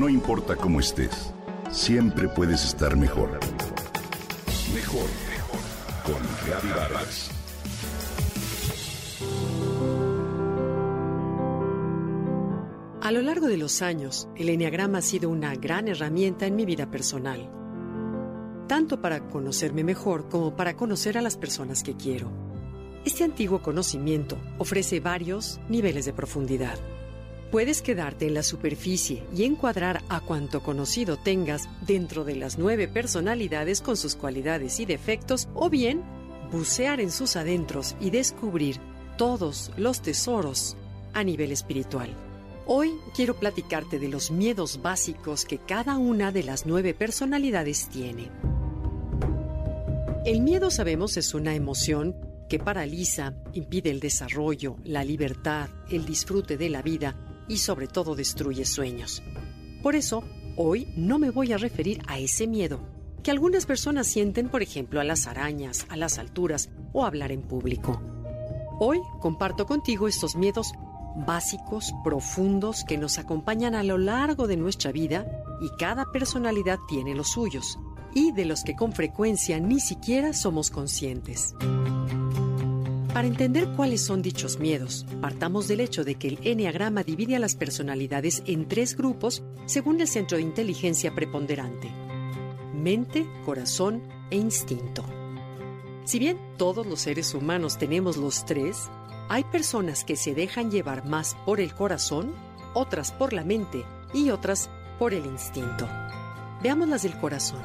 No importa cómo estés, siempre puedes estar mejor. Mejor, mejor. Con Reavivadas. A lo largo de los años, el Enneagrama ha sido una gran herramienta en mi vida personal, tanto para conocerme mejor como para conocer a las personas que quiero. Este antiguo conocimiento ofrece varios niveles de profundidad. Puedes quedarte en la superficie y encuadrar a cuanto conocido tengas dentro de las nueve personalidades con sus cualidades y defectos, o bien bucear en sus adentros y descubrir todos los tesoros a nivel espiritual. Hoy quiero platicarte de los miedos básicos que cada una de las nueve personalidades tiene. El miedo, sabemos, es una emoción que paraliza, impide el desarrollo, la libertad, el disfrute de la vida y sobre todo destruye sueños. Por eso, hoy no me voy a referir a ese miedo que algunas personas sienten, por ejemplo, a las arañas, a las alturas o hablar en público. Hoy comparto contigo estos miedos básicos, profundos, que nos acompañan a lo largo de nuestra vida y cada personalidad tiene los suyos, y de los que con frecuencia ni siquiera somos conscientes. Para entender cuáles son dichos miedos, partamos del hecho de que el Enneagrama divide a las personalidades en tres grupos según el centro de inteligencia preponderante. Mente, corazón e instinto. Si bien todos los seres humanos tenemos los tres, hay personas que se dejan llevar más por el corazón, otras por la mente y otras por el instinto. Veamos las del corazón.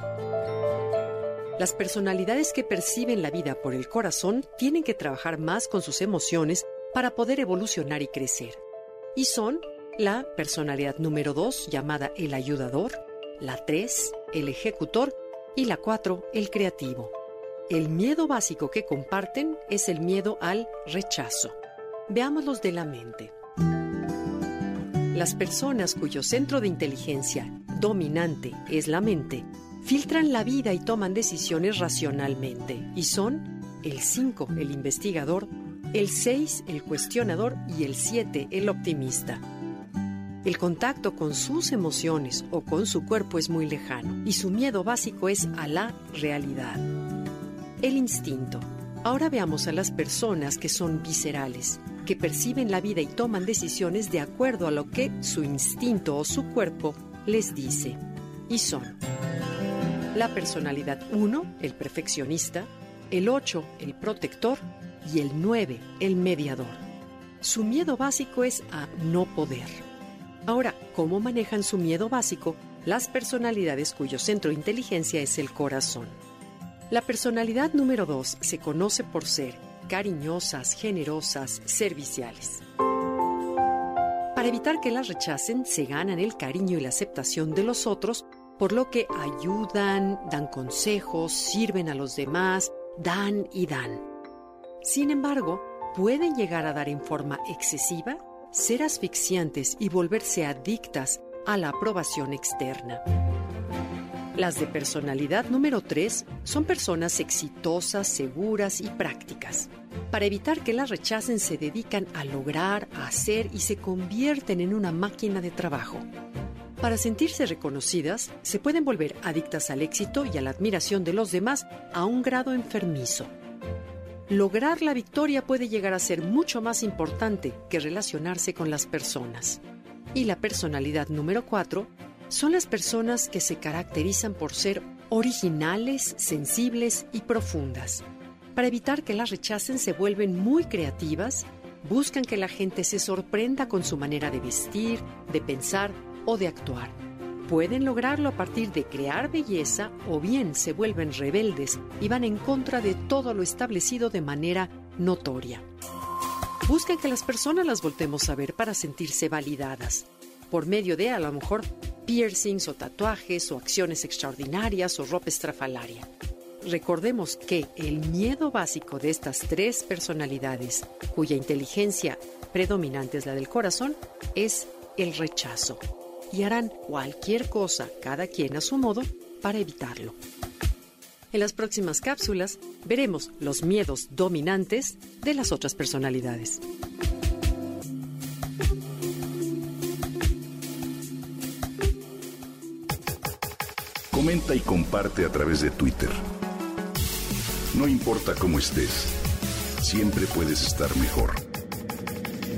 Las personalidades que perciben la vida por el corazón tienen que trabajar más con sus emociones para poder evolucionar y crecer. Y son la personalidad número 2 llamada el ayudador, la 3 el ejecutor y la 4 el creativo. El miedo básico que comparten es el miedo al rechazo. Veamos los de la mente. Las personas cuyo centro de inteligencia dominante es la mente filtran la vida y toman decisiones racionalmente y son el 5 el investigador, el 6 el cuestionador y el 7 el optimista. El contacto con sus emociones o con su cuerpo es muy lejano y su miedo básico es a la realidad. El instinto. Ahora veamos a las personas que son viscerales, que perciben la vida y toman decisiones de acuerdo a lo que su instinto o su cuerpo les dice. Y son la personalidad 1, el perfeccionista, el 8, el protector y el 9, el mediador. Su miedo básico es a no poder. Ahora, ¿cómo manejan su miedo básico las personalidades cuyo centro de inteligencia es el corazón? La personalidad número 2 se conoce por ser cariñosas, generosas, serviciales. Para evitar que las rechacen, se ganan el cariño y la aceptación de los otros, por lo que ayudan, dan consejos, sirven a los demás, dan y dan. Sin embargo, pueden llegar a dar en forma excesiva, ser asfixiantes y volverse adictas a la aprobación externa. Las de personalidad número 3 son personas exitosas, seguras y prácticas. Para evitar que las rechacen se dedican a lograr, a hacer y se convierten en una máquina de trabajo. Para sentirse reconocidas, se pueden volver adictas al éxito y a la admiración de los demás a un grado enfermizo. Lograr la victoria puede llegar a ser mucho más importante que relacionarse con las personas. Y la personalidad número 4 son las personas que se caracterizan por ser originales, sensibles y profundas. Para evitar que las rechacen se vuelven muy creativas, buscan que la gente se sorprenda con su manera de vestir, de pensar o de actuar. Pueden lograrlo a partir de crear belleza o bien se vuelven rebeldes y van en contra de todo lo establecido de manera notoria. Buscan que las personas las voltemos a ver para sentirse validadas, por medio de a lo mejor piercings o tatuajes o acciones extraordinarias o ropa estrafalaria. Recordemos que el miedo básico de estas tres personalidades, cuya inteligencia predominante es la del corazón, es el rechazo. Y harán cualquier cosa, cada quien a su modo, para evitarlo. En las próximas cápsulas veremos los miedos dominantes de las otras personalidades. Comenta y comparte a través de Twitter. No importa cómo estés, siempre puedes estar mejor.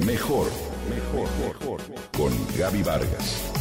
Mejor, mejor, mejor. Con Gaby Vargas.